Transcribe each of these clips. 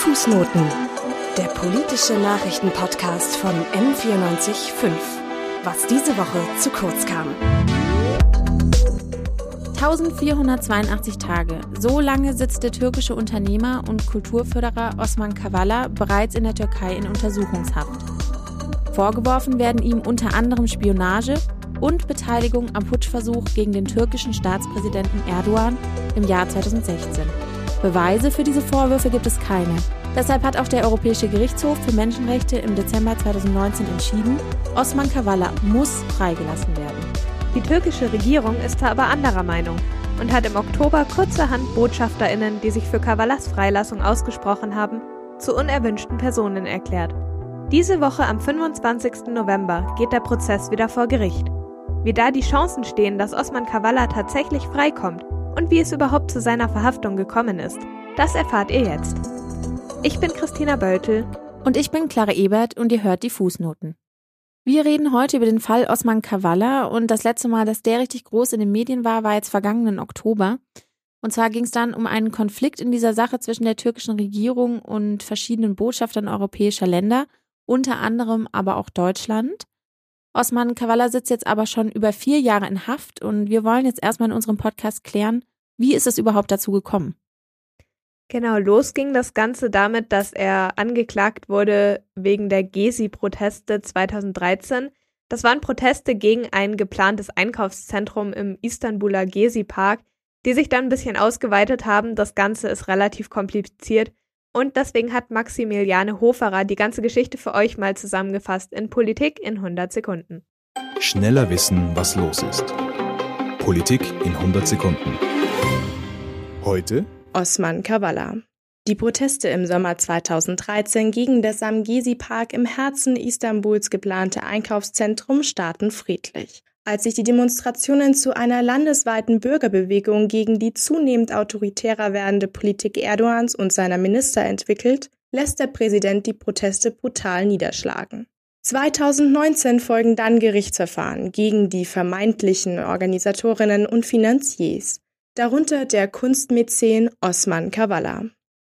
Fußnoten, der politische Nachrichtenpodcast von M945. Was diese Woche zu kurz kam. 1482 Tage. So lange sitzt der türkische Unternehmer und Kulturförderer Osman Kavala bereits in der Türkei in Untersuchungshaft. Vorgeworfen werden ihm unter anderem Spionage und Beteiligung am Putschversuch gegen den türkischen Staatspräsidenten Erdogan im Jahr 2016. Beweise für diese Vorwürfe gibt es keine. Deshalb hat auch der Europäische Gerichtshof für Menschenrechte im Dezember 2019 entschieden, Osman Kavala muss freigelassen werden. Die türkische Regierung ist da aber anderer Meinung und hat im Oktober kurzerhand Botschafterinnen, die sich für Kavalas Freilassung ausgesprochen haben, zu unerwünschten Personen erklärt. Diese Woche am 25. November geht der Prozess wieder vor Gericht. Wie da die Chancen stehen, dass Osman Kavala tatsächlich freikommt und wie es überhaupt zu seiner Verhaftung gekommen ist, das erfahrt ihr jetzt. Ich bin Christina Böltel. Und ich bin Clara Ebert und ihr hört die Fußnoten. Wir reden heute über den Fall Osman Kavala und das letzte Mal, dass der richtig groß in den Medien war, war jetzt vergangenen Oktober. Und zwar ging es dann um einen Konflikt in dieser Sache zwischen der türkischen Regierung und verschiedenen Botschaftern europäischer Länder, unter anderem aber auch Deutschland. Osman Kavala sitzt jetzt aber schon über vier Jahre in Haft und wir wollen jetzt erstmal in unserem Podcast klären, wie ist es überhaupt dazu gekommen? Genau, los ging das Ganze damit, dass er angeklagt wurde wegen der Gezi-Proteste 2013. Das waren Proteste gegen ein geplantes Einkaufszentrum im Istanbuler Gezi-Park, die sich dann ein bisschen ausgeweitet haben. Das Ganze ist relativ kompliziert und deswegen hat Maximiliane Hoferer die ganze Geschichte für euch mal zusammengefasst in Politik in 100 Sekunden. Schneller wissen, was los ist. Politik in 100 Sekunden. Heute Osman Kavala. Die Proteste im Sommer 2013 gegen das am Gezi-Park im Herzen Istanbuls geplante Einkaufszentrum starten friedlich. Als sich die Demonstrationen zu einer landesweiten Bürgerbewegung gegen die zunehmend autoritärer werdende Politik Erdogans und seiner Minister entwickelt, lässt der Präsident die Proteste brutal niederschlagen. 2019 folgen dann Gerichtsverfahren gegen die vermeintlichen Organisatorinnen und Finanziers, darunter der Kunstmäzen Osman Kavala.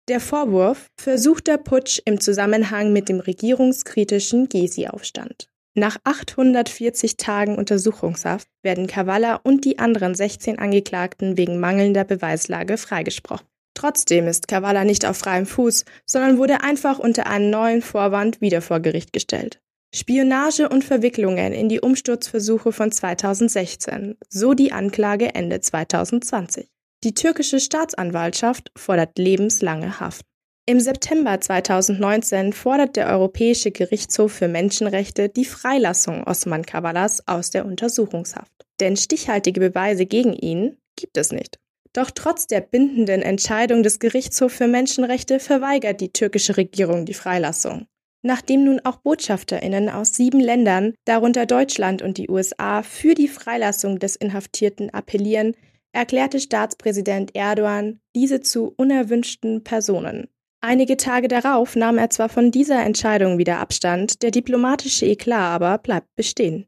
Der Vorwurf versuchter Putsch im Zusammenhang mit dem regierungskritischen Gezi-Aufstand. Nach 840 Tagen Untersuchungshaft werden Kavala und die anderen 16 Angeklagten wegen mangelnder Beweislage freigesprochen. Trotzdem ist Kavala nicht auf freiem Fuß, sondern wurde einfach unter einem neuen Vorwand wieder vor Gericht gestellt. Spionage und Verwicklungen in die Umsturzversuche von 2016, so die Anklage Ende 2020. Die türkische Staatsanwaltschaft fordert lebenslange Haft. Im September 2019 fordert der Europäische Gerichtshof für Menschenrechte die Freilassung Osman Kavalas aus der Untersuchungshaft. Denn stichhaltige Beweise gegen ihn gibt es nicht. Doch trotz der bindenden Entscheidung des Gerichtshofs für Menschenrechte verweigert die türkische Regierung die Freilassung. Nachdem nun auch Botschafterinnen aus sieben Ländern, darunter Deutschland und die USA, für die Freilassung des Inhaftierten appellieren, erklärte Staatspräsident Erdogan diese zu unerwünschten Personen. Einige Tage darauf nahm er zwar von dieser Entscheidung wieder Abstand, der diplomatische Eklat aber bleibt bestehen.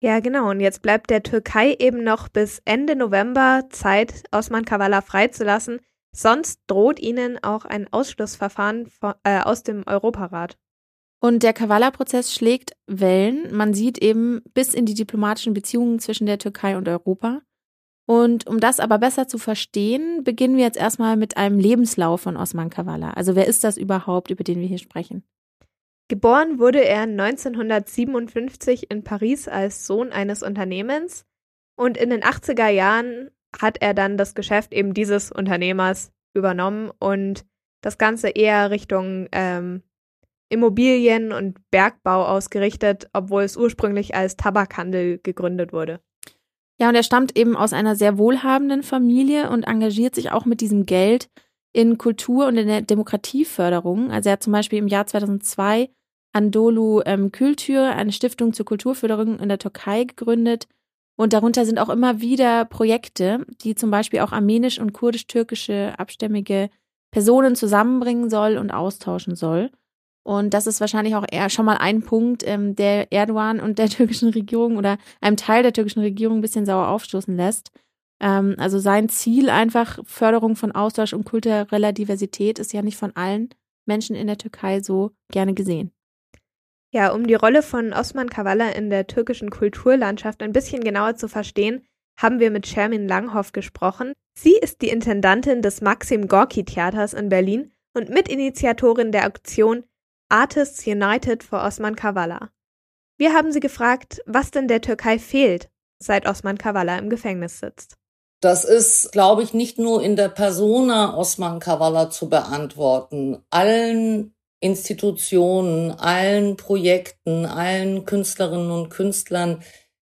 Ja, genau. Und jetzt bleibt der Türkei eben noch bis Ende November Zeit, Osman Kavala freizulassen. Sonst droht ihnen auch ein Ausschlussverfahren von, äh, aus dem Europarat. Und der Kavala-Prozess schlägt Wellen. Man sieht eben bis in die diplomatischen Beziehungen zwischen der Türkei und Europa. Und um das aber besser zu verstehen, beginnen wir jetzt erstmal mit einem Lebenslauf von Osman Kavala. Also wer ist das überhaupt, über den wir hier sprechen? Geboren wurde er 1957 in Paris als Sohn eines Unternehmens und in den 80er Jahren hat er dann das Geschäft eben dieses Unternehmers übernommen und das Ganze eher Richtung ähm, Immobilien und Bergbau ausgerichtet, obwohl es ursprünglich als Tabakhandel gegründet wurde. Ja, und er stammt eben aus einer sehr wohlhabenden Familie und engagiert sich auch mit diesem Geld in Kultur und in der Demokratieförderung. Also er hat zum Beispiel im Jahr 2002 Andolu ähm, Kültür, eine Stiftung zur Kulturförderung in der Türkei gegründet. Und darunter sind auch immer wieder Projekte, die zum Beispiel auch armenisch und kurdisch-türkische abstämmige Personen zusammenbringen soll und austauschen soll. Und das ist wahrscheinlich auch eher schon mal ein Punkt, ähm, der Erdogan und der türkischen Regierung oder einem Teil der türkischen Regierung ein bisschen sauer aufstoßen lässt. Ähm, also sein Ziel einfach Förderung von Austausch und kultureller Diversität ist ja nicht von allen Menschen in der Türkei so gerne gesehen? Ja, um die Rolle von Osman Kavala in der türkischen Kulturlandschaft ein bisschen genauer zu verstehen, haben wir mit Shermin Langhoff gesprochen. Sie ist die Intendantin des Maxim Gorki Theaters in Berlin und Mitinitiatorin der Aktion Artists United for Osman Kavala. Wir haben sie gefragt, was denn der Türkei fehlt, seit Osman Kavala im Gefängnis sitzt. Das ist, glaube ich, nicht nur in der Persona Osman Kavala zu beantworten. Allen Institutionen, allen Projekten, allen Künstlerinnen und Künstlern,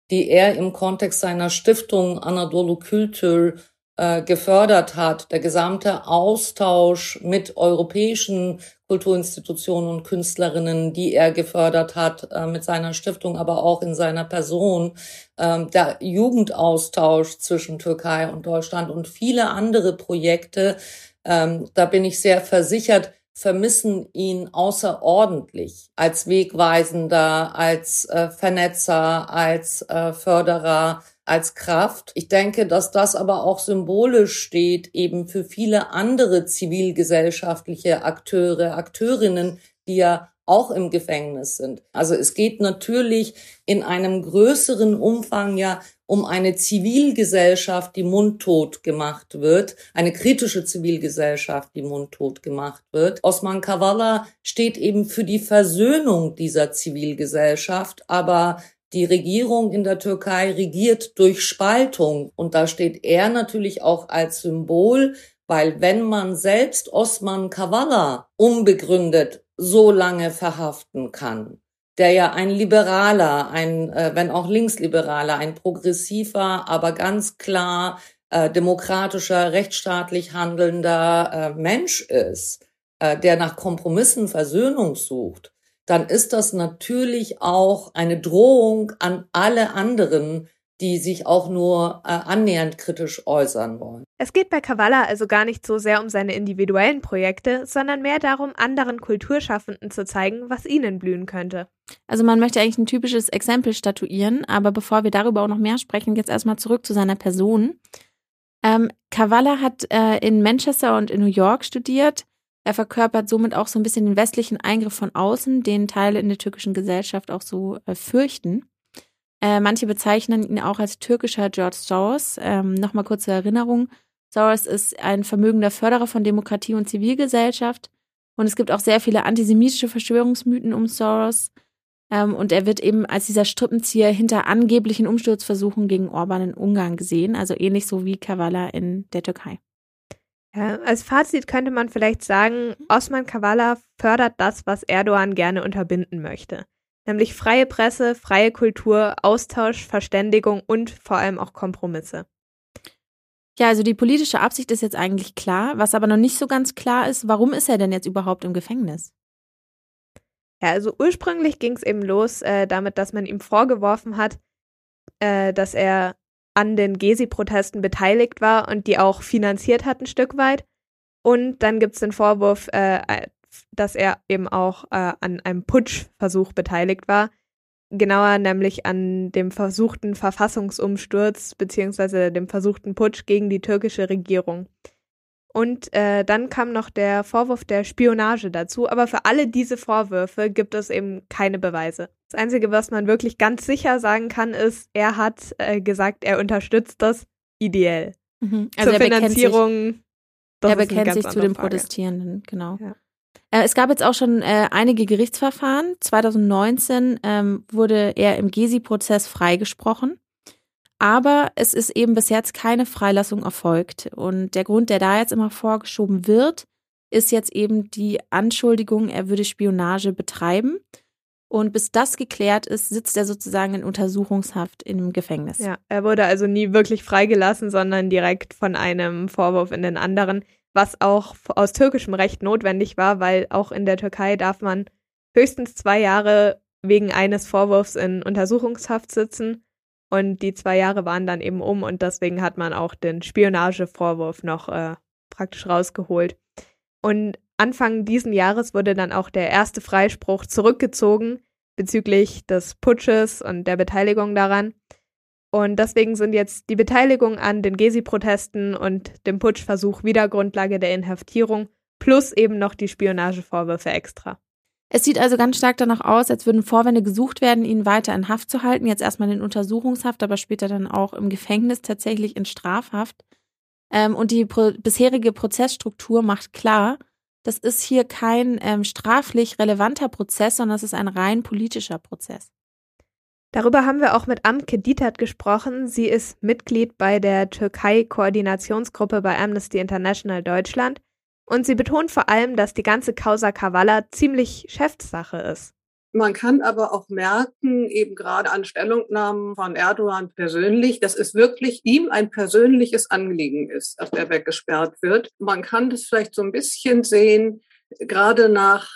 die er im Kontext seiner Stiftung Anadolu Kültür äh, gefördert hat, der gesamte Austausch mit europäischen Kulturinstitutionen und Künstlerinnen, die er gefördert hat äh, mit seiner Stiftung, aber auch in seiner Person, äh, der Jugendaustausch zwischen Türkei und Deutschland und viele andere Projekte, ähm, da bin ich sehr versichert, vermissen ihn außerordentlich als Wegweisender, als äh, Vernetzer, als äh, Förderer, als Kraft. Ich denke, dass das aber auch symbolisch steht eben für viele andere zivilgesellschaftliche Akteure, Akteurinnen, die ja auch im Gefängnis sind. Also es geht natürlich in einem größeren Umfang ja um eine Zivilgesellschaft, die mundtot gemacht wird, eine kritische Zivilgesellschaft, die mundtot gemacht wird. Osman Kavala steht eben für die Versöhnung dieser Zivilgesellschaft, aber die Regierung in der Türkei regiert durch Spaltung. Und da steht er natürlich auch als Symbol, weil wenn man selbst Osman Kavala unbegründet so lange verhaften kann, der ja ein liberaler, ein, äh, wenn auch linksliberaler, ein progressiver, aber ganz klar äh, demokratischer, rechtsstaatlich handelnder äh, Mensch ist, äh, der nach Kompromissen Versöhnung sucht, dann ist das natürlich auch eine Drohung an alle anderen, die sich auch nur äh, annähernd kritisch äußern wollen. Es geht bei Kavala also gar nicht so sehr um seine individuellen Projekte, sondern mehr darum, anderen Kulturschaffenden zu zeigen, was ihnen blühen könnte. Also man möchte eigentlich ein typisches Exempel statuieren, aber bevor wir darüber auch noch mehr sprechen, jetzt erstmal zurück zu seiner Person. Ähm, Kavala hat äh, in Manchester und in New York studiert. Er verkörpert somit auch so ein bisschen den westlichen Eingriff von außen, den Teile in der türkischen Gesellschaft auch so äh, fürchten. Äh, manche bezeichnen ihn auch als türkischer George Soros. Ähm, Nochmal kurze Erinnerung. Soros ist ein vermögender Förderer von Demokratie und Zivilgesellschaft. Und es gibt auch sehr viele antisemitische Verschwörungsmythen um Soros. Ähm, und er wird eben als dieser Strippenzieher hinter angeblichen Umsturzversuchen gegen Orban in Ungarn gesehen. Also ähnlich so wie Kavala in der Türkei. Ja, als Fazit könnte man vielleicht sagen, Osman Kavala fördert das, was Erdogan gerne unterbinden möchte nämlich freie Presse, freie Kultur, Austausch, Verständigung und vor allem auch Kompromisse. Ja, also die politische Absicht ist jetzt eigentlich klar. Was aber noch nicht so ganz klar ist, warum ist er denn jetzt überhaupt im Gefängnis? Ja, also ursprünglich ging es eben los äh, damit, dass man ihm vorgeworfen hat, äh, dass er an den Gezi-Protesten beteiligt war und die auch finanziert hat ein Stück weit. Und dann gibt es den Vorwurf, äh, dass er eben auch äh, an einem Putschversuch beteiligt war. Genauer nämlich an dem versuchten Verfassungsumsturz beziehungsweise dem versuchten Putsch gegen die türkische Regierung. Und äh, dann kam noch der Vorwurf der Spionage dazu. Aber für alle diese Vorwürfe gibt es eben keine Beweise. Das Einzige, was man wirklich ganz sicher sagen kann, ist, er hat äh, gesagt, er unterstützt das ideell. Mhm. Also Zur Finanzierung. Sich, er bekennt sich zu den Frage. Protestierenden, genau. Ja. Äh, es gab jetzt auch schon äh, einige Gerichtsverfahren. 2019 ähm, wurde er im Gezi-Prozess freigesprochen. Aber es ist eben bis jetzt keine Freilassung erfolgt. Und der Grund, der da jetzt immer vorgeschoben wird, ist jetzt eben die Anschuldigung, er würde Spionage betreiben. Und bis das geklärt ist, sitzt er sozusagen in Untersuchungshaft im Gefängnis. Ja, er wurde also nie wirklich freigelassen, sondern direkt von einem Vorwurf in den anderen was auch aus türkischem Recht notwendig war, weil auch in der Türkei darf man höchstens zwei Jahre wegen eines Vorwurfs in Untersuchungshaft sitzen. Und die zwei Jahre waren dann eben um und deswegen hat man auch den Spionagevorwurf noch äh, praktisch rausgeholt. Und Anfang diesen Jahres wurde dann auch der erste Freispruch zurückgezogen bezüglich des Putsches und der Beteiligung daran. Und deswegen sind jetzt die Beteiligung an den Gezi-Protesten und dem Putschversuch wieder Grundlage der Inhaftierung plus eben noch die Spionagevorwürfe extra. Es sieht also ganz stark danach aus, als würden Vorwände gesucht werden, ihn weiter in Haft zu halten. Jetzt erstmal in Untersuchungshaft, aber später dann auch im Gefängnis, tatsächlich in Strafhaft. Ähm, und die pro bisherige Prozessstruktur macht klar, das ist hier kein ähm, straflich relevanter Prozess, sondern es ist ein rein politischer Prozess. Darüber haben wir auch mit Amke Dietert gesprochen. Sie ist Mitglied bei der Türkei-Koordinationsgruppe bei Amnesty International Deutschland und sie betont vor allem, dass die ganze Causa Kavala ziemlich Chefsache ist. Man kann aber auch merken, eben gerade an Stellungnahmen von Erdogan persönlich, dass es wirklich ihm ein persönliches Anliegen ist, dass er weggesperrt wird. Man kann das vielleicht so ein bisschen sehen, gerade nach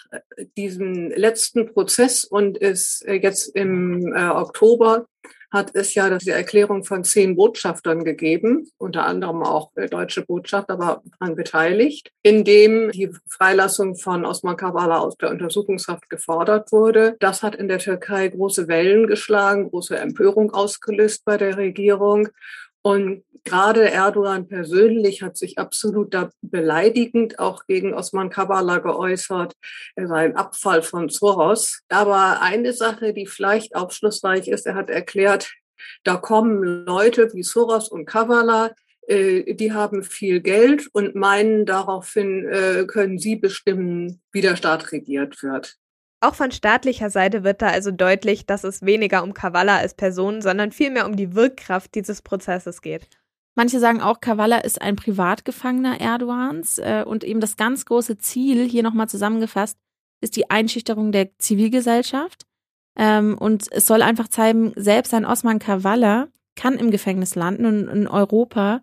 diesem letzten Prozess und ist jetzt im äh, Oktober hat es ja die Erklärung von zehn Botschaftern gegeben, unter anderem auch deutsche Botschafter war daran beteiligt, in dem die Freilassung von Osman Kavala aus der Untersuchungshaft gefordert wurde. Das hat in der Türkei große Wellen geschlagen, große Empörung ausgelöst bei der Regierung. Und gerade Erdogan persönlich hat sich absolut da beleidigend auch gegen Osman Kavala geäußert. Er sei ein Abfall von Soros. Aber eine Sache, die vielleicht aufschlussreich ist, er hat erklärt, da kommen Leute wie Soros und Kavala, äh, die haben viel Geld und meinen, daraufhin äh, können sie bestimmen, wie der Staat regiert wird. Auch von staatlicher Seite wird da also deutlich, dass es weniger um Kavala als Person, sondern vielmehr um die Wirkkraft dieses Prozesses geht. Manche sagen auch, Kavala ist ein Privatgefangener Erdogans äh, und eben das ganz große Ziel, hier nochmal zusammengefasst, ist die Einschüchterung der Zivilgesellschaft. Ähm, und es soll einfach zeigen, selbst ein Osman Kavala kann im Gefängnis landen und in Europa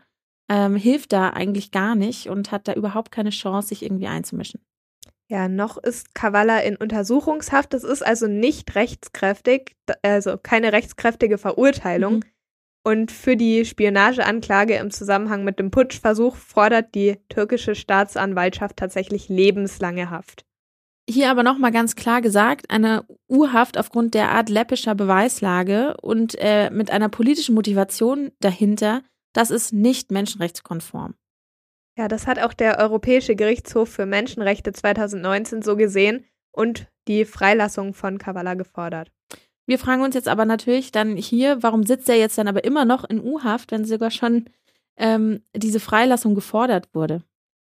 ähm, hilft da eigentlich gar nicht und hat da überhaupt keine Chance, sich irgendwie einzumischen. Ja, noch ist Kavala in Untersuchungshaft. Das ist also nicht rechtskräftig, also keine rechtskräftige Verurteilung. Mhm. Und für die Spionageanklage im Zusammenhang mit dem Putschversuch fordert die türkische Staatsanwaltschaft tatsächlich lebenslange Haft. Hier aber nochmal ganz klar gesagt, eine U-Haft aufgrund der Art läppischer Beweislage und äh, mit einer politischen Motivation dahinter, das ist nicht menschenrechtskonform. Ja, das hat auch der Europäische Gerichtshof für Menschenrechte 2019 so gesehen und die Freilassung von Kavala gefordert. Wir fragen uns jetzt aber natürlich dann hier, warum sitzt er jetzt dann aber immer noch in U-Haft, wenn sogar schon ähm, diese Freilassung gefordert wurde?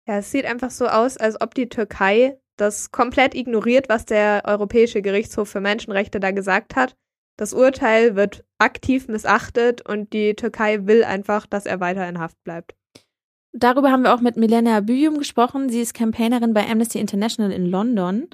Ja, es sieht einfach so aus, als ob die Türkei das komplett ignoriert, was der Europäische Gerichtshof für Menschenrechte da gesagt hat. Das Urteil wird aktiv missachtet und die Türkei will einfach, dass er weiter in Haft bleibt. Darüber haben wir auch mit Milena Büyum gesprochen. Sie ist Campaignerin bei Amnesty International in London.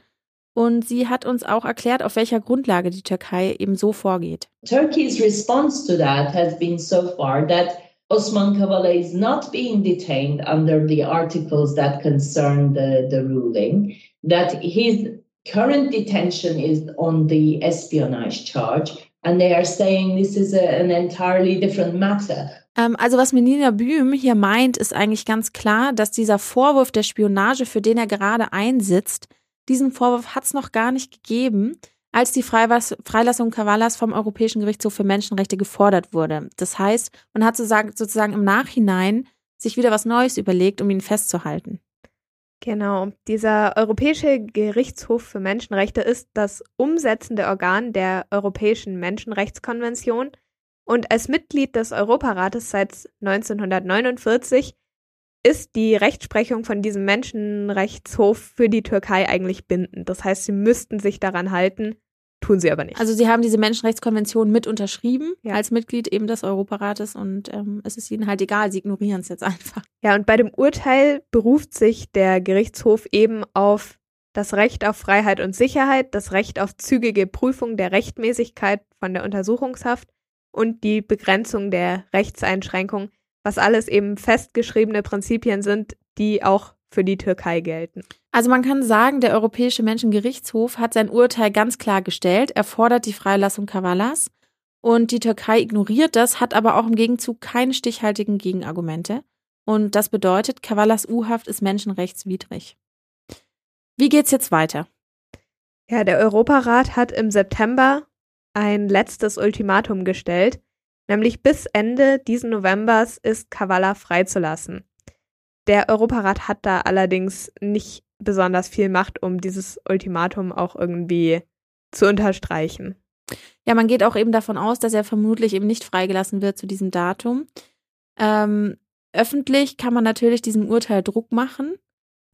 Und sie hat uns auch erklärt, auf welcher Grundlage die Türkei eben so vorgeht. Turkey's response to that has been so far that Osman Kavala is not being detained under the articles that concern the, the ruling, that his current detention is on the espionage charge, and they are saying this is a, an entirely different matter. Ähm, also was Menina Bühm hier meint, ist eigentlich ganz klar, dass dieser Vorwurf der Spionage, für den er gerade einsitzt, diesen Vorwurf hat es noch gar nicht gegeben, als die Freilassung Kavalas vom Europäischen Gerichtshof für Menschenrechte gefordert wurde. Das heißt, man hat sozusagen im Nachhinein sich wieder was Neues überlegt, um ihn festzuhalten. Genau. Dieser Europäische Gerichtshof für Menschenrechte ist das umsetzende Organ der Europäischen Menschenrechtskonvention und als Mitglied des Europarates seit 1949 ist die Rechtsprechung von diesem Menschenrechtshof für die Türkei eigentlich bindend. Das heißt, sie müssten sich daran halten, tun sie aber nicht. Also sie haben diese Menschenrechtskonvention mit unterschrieben ja. als Mitglied eben des Europarates und ähm, es ist ihnen halt egal, sie ignorieren es jetzt einfach. Ja, und bei dem Urteil beruft sich der Gerichtshof eben auf das Recht auf Freiheit und Sicherheit, das Recht auf zügige Prüfung der Rechtmäßigkeit von der Untersuchungshaft und die Begrenzung der Rechtseinschränkung was alles eben festgeschriebene Prinzipien sind, die auch für die Türkei gelten. Also man kann sagen, der Europäische Menschengerichtshof hat sein Urteil ganz klar gestellt. Er fordert die Freilassung Kavalas und die Türkei ignoriert das, hat aber auch im Gegenzug keine stichhaltigen Gegenargumente. Und das bedeutet, Kavalas U-Haft ist menschenrechtswidrig. Wie geht's jetzt weiter? Ja, der Europarat hat im September ein letztes Ultimatum gestellt. Nämlich bis Ende diesen Novembers ist Kavala freizulassen. Der Europarat hat da allerdings nicht besonders viel Macht, um dieses Ultimatum auch irgendwie zu unterstreichen. Ja, man geht auch eben davon aus, dass er vermutlich eben nicht freigelassen wird zu diesem Datum. Ähm, öffentlich kann man natürlich diesem Urteil Druck machen,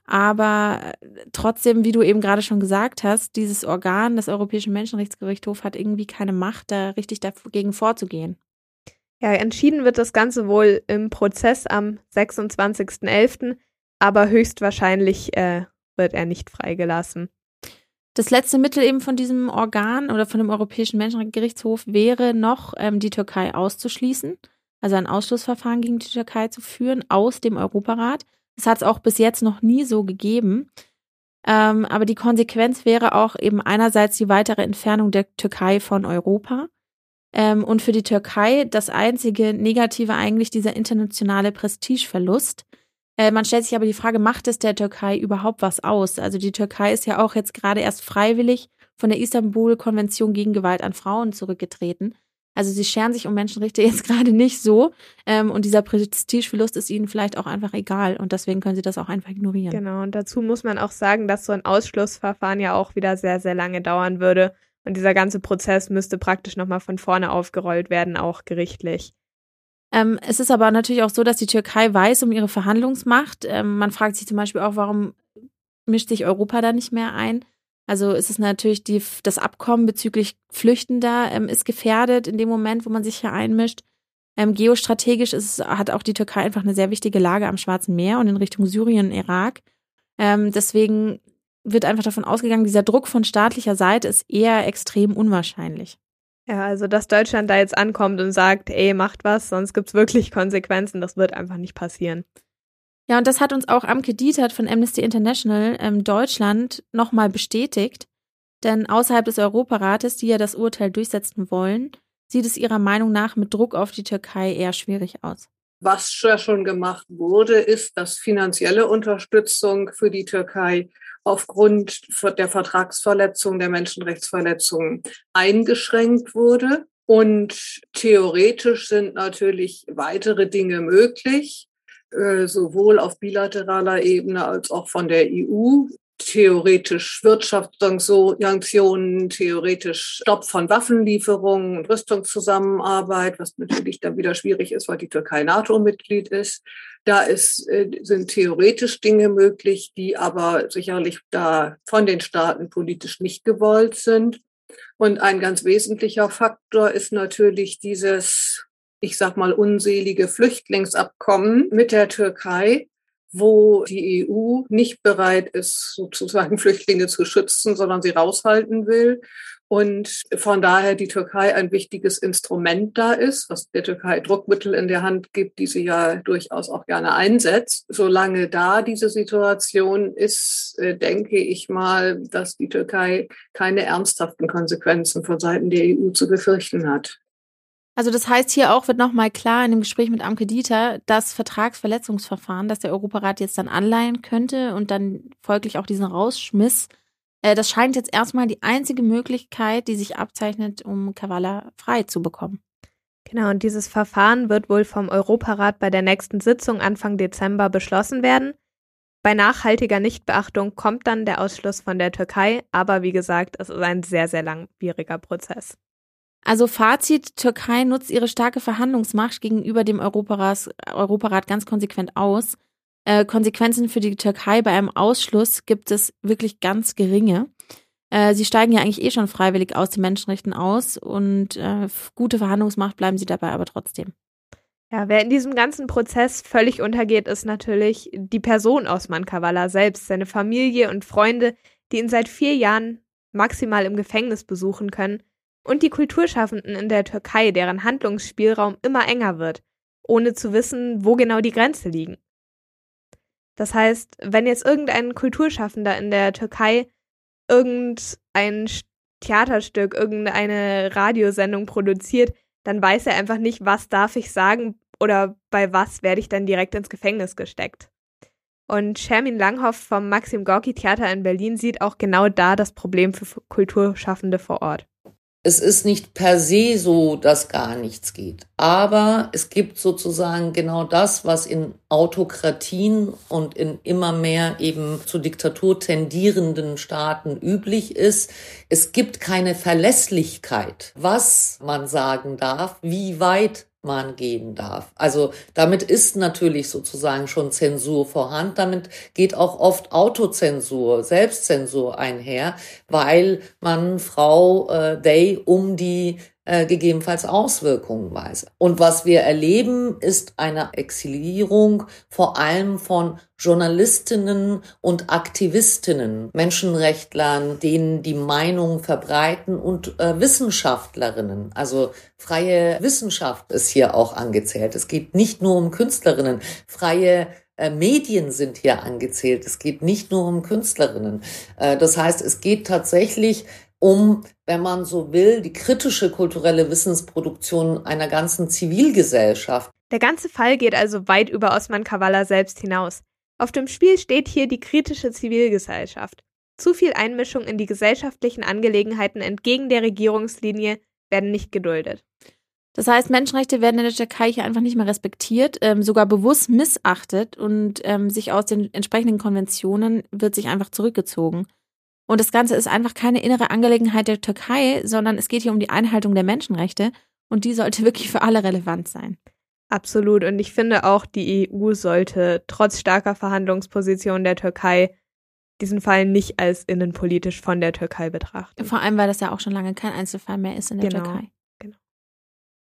aber trotzdem, wie du eben gerade schon gesagt hast, dieses Organ, das Europäische Menschenrechtsgerichtshof, hat irgendwie keine Macht, da richtig dagegen vorzugehen. Ja, entschieden wird das Ganze wohl im Prozess am 26.11., aber höchstwahrscheinlich äh, wird er nicht freigelassen. Das letzte Mittel eben von diesem Organ oder von dem Europäischen Menschenrechtsgerichtshof wäre noch, ähm, die Türkei auszuschließen, also ein Ausschlussverfahren gegen die Türkei zu führen aus dem Europarat. Das hat es auch bis jetzt noch nie so gegeben. Ähm, aber die Konsequenz wäre auch eben einerseits die weitere Entfernung der Türkei von Europa ähm, und für die Türkei das einzige Negative eigentlich dieser internationale Prestigeverlust. Äh, man stellt sich aber die Frage, macht es der Türkei überhaupt was aus? Also die Türkei ist ja auch jetzt gerade erst freiwillig von der Istanbul-Konvention gegen Gewalt an Frauen zurückgetreten. Also sie scheren sich um Menschenrechte jetzt gerade nicht so. Ähm, und dieser Prestigeverlust ist ihnen vielleicht auch einfach egal. Und deswegen können sie das auch einfach ignorieren. Genau, und dazu muss man auch sagen, dass so ein Ausschlussverfahren ja auch wieder sehr, sehr lange dauern würde. Und dieser ganze Prozess müsste praktisch nochmal von vorne aufgerollt werden, auch gerichtlich. Ähm, es ist aber natürlich auch so, dass die Türkei weiß um ihre Verhandlungsmacht. Ähm, man fragt sich zum Beispiel auch, warum mischt sich Europa da nicht mehr ein? Also ist es natürlich die, das Abkommen bezüglich Flüchtender ähm, ist gefährdet in dem Moment, wo man sich hier einmischt. Ähm, geostrategisch ist, hat auch die Türkei einfach eine sehr wichtige Lage am Schwarzen Meer und in Richtung Syrien und Irak. Ähm, deswegen wird einfach davon ausgegangen, dieser Druck von staatlicher Seite ist eher extrem unwahrscheinlich. Ja, also dass Deutschland da jetzt ankommt und sagt, ey, macht was, sonst gibt's wirklich Konsequenzen, das wird einfach nicht passieren. Ja, und das hat uns auch Amke Dietert von Amnesty International ähm, Deutschland nochmal bestätigt. Denn außerhalb des Europarates, die ja das Urteil durchsetzen wollen, sieht es ihrer Meinung nach mit Druck auf die Türkei eher schwierig aus. Was schon gemacht wurde, ist, dass finanzielle Unterstützung für die Türkei aufgrund der Vertragsverletzung, der Menschenrechtsverletzungen eingeschränkt wurde. Und theoretisch sind natürlich weitere Dinge möglich, sowohl auf bilateraler Ebene als auch von der EU theoretisch Wirtschaftssanktionen, theoretisch Stopp von Waffenlieferungen und Rüstungszusammenarbeit, was natürlich dann wieder schwierig ist, weil die Türkei NATO-Mitglied ist. Da ist, äh, sind theoretisch Dinge möglich, die aber sicherlich da von den Staaten politisch nicht gewollt sind. Und ein ganz wesentlicher Faktor ist natürlich dieses, ich sag mal, unselige Flüchtlingsabkommen mit der Türkei, wo die EU nicht bereit ist, sozusagen Flüchtlinge zu schützen, sondern sie raushalten will. Und von daher die Türkei ein wichtiges Instrument da ist, was der Türkei Druckmittel in der Hand gibt, die sie ja durchaus auch gerne einsetzt. Solange da diese Situation ist, äh, denke ich mal, dass die Türkei keine ernsthaften Konsequenzen von Seiten der EU zu befürchten hat. Also das heißt hier auch wird nochmal klar in dem Gespräch mit Amke Dieter, das Vertragsverletzungsverfahren, das der Europarat jetzt dann anleihen könnte und dann folglich auch diesen Rausschmiss, äh, das scheint jetzt erstmal die einzige Möglichkeit, die sich abzeichnet, um Kavala frei zu bekommen. Genau, und dieses Verfahren wird wohl vom Europarat bei der nächsten Sitzung Anfang Dezember beschlossen werden. Bei nachhaltiger Nichtbeachtung kommt dann der Ausschluss von der Türkei, aber wie gesagt, es ist ein sehr, sehr langwieriger Prozess. Also Fazit, Türkei nutzt ihre starke Verhandlungsmacht gegenüber dem Europarat, Europarat ganz konsequent aus. Äh, Konsequenzen für die Türkei bei einem Ausschluss gibt es wirklich ganz geringe. Äh, sie steigen ja eigentlich eh schon freiwillig aus den Menschenrechten aus und äh, gute Verhandlungsmacht bleiben sie dabei aber trotzdem. Ja, wer in diesem ganzen Prozess völlig untergeht, ist natürlich die Person Osman Kavala selbst, seine Familie und Freunde, die ihn seit vier Jahren maximal im Gefängnis besuchen können und die Kulturschaffenden in der Türkei, deren Handlungsspielraum immer enger wird, ohne zu wissen, wo genau die Grenze liegen. Das heißt, wenn jetzt irgendein Kulturschaffender in der Türkei irgendein Theaterstück, irgendeine Radiosendung produziert, dann weiß er einfach nicht, was darf ich sagen oder bei was werde ich dann direkt ins Gefängnis gesteckt. Und Shermin Langhoff vom Maxim Gorki Theater in Berlin sieht auch genau da das Problem für Kulturschaffende vor Ort. Es ist nicht per se so, dass gar nichts geht. Aber es gibt sozusagen genau das, was in Autokratien und in immer mehr eben zu Diktatur tendierenden Staaten üblich ist. Es gibt keine Verlässlichkeit, was man sagen darf, wie weit man gehen darf. Also damit ist natürlich sozusagen schon Zensur vorhanden. Damit geht auch oft Autozensur, Selbstzensur einher, weil man Frau äh, Day um die äh, gegebenenfalls Auswirkungen weiß. Und was wir erleben, ist eine Exilierung vor allem von Journalistinnen und Aktivistinnen, Menschenrechtlern, denen die Meinung verbreiten und äh, Wissenschaftlerinnen. Also freie Wissenschaft ist hier auch angezählt. Es geht nicht nur um Künstlerinnen, freie äh, Medien sind hier angezählt. Es geht nicht nur um Künstlerinnen. Äh, das heißt, es geht tatsächlich um, wenn man so will, die kritische kulturelle Wissensproduktion einer ganzen Zivilgesellschaft. Der ganze Fall geht also weit über Osman Kavala selbst hinaus. Auf dem Spiel steht hier die kritische Zivilgesellschaft. Zu viel Einmischung in die gesellschaftlichen Angelegenheiten entgegen der Regierungslinie werden nicht geduldet. Das heißt, Menschenrechte werden in der Türkei hier einfach nicht mehr respektiert, ähm, sogar bewusst missachtet und ähm, sich aus den entsprechenden Konventionen wird sich einfach zurückgezogen. Und das Ganze ist einfach keine innere Angelegenheit der Türkei, sondern es geht hier um die Einhaltung der Menschenrechte und die sollte wirklich für alle relevant sein. Absolut. Und ich finde auch, die EU sollte trotz starker Verhandlungsposition der Türkei diesen Fall nicht als innenpolitisch von der Türkei betrachten. Vor allem, weil das ja auch schon lange kein Einzelfall mehr ist in der genau. Türkei. Genau.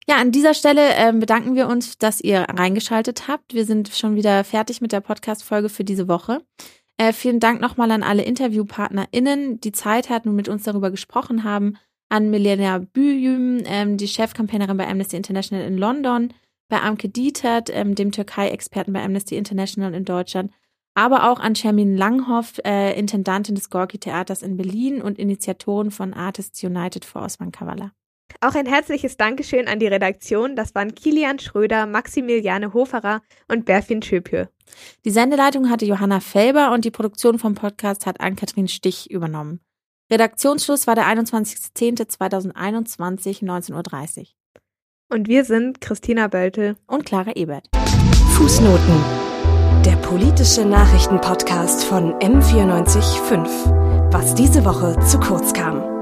Ja, an dieser Stelle äh, bedanken wir uns, dass ihr reingeschaltet habt. Wir sind schon wieder fertig mit der Podcast-Folge für diese Woche. Äh, vielen Dank nochmal an alle InterviewpartnerInnen, die Zeit hatten und mit uns darüber gesprochen haben. An Milena Büyüm, ähm, die Chefkampagnerin bei Amnesty International in London, bei Amke Dietert, ähm, dem Türkei-Experten bei Amnesty International in Deutschland, aber auch an Shermin Langhoff, äh, Intendantin des Gorki-Theaters in Berlin und Initiatorin von Artists United for Osman Kavala. Auch ein herzliches Dankeschön an die Redaktion. Das waren Kilian Schröder, Maximiliane Hoferer und Berfin Schöpje. Die Sendeleitung hatte Johanna Felber und die Produktion vom Podcast hat Ann-Kathrin Stich übernommen. Redaktionsschluss war der 21.10.2021, 19.30 Uhr. Und wir sind Christina Böltel und Clara Ebert. Fußnoten. Der politische Nachrichtenpodcast von M945. Was diese Woche zu kurz kam.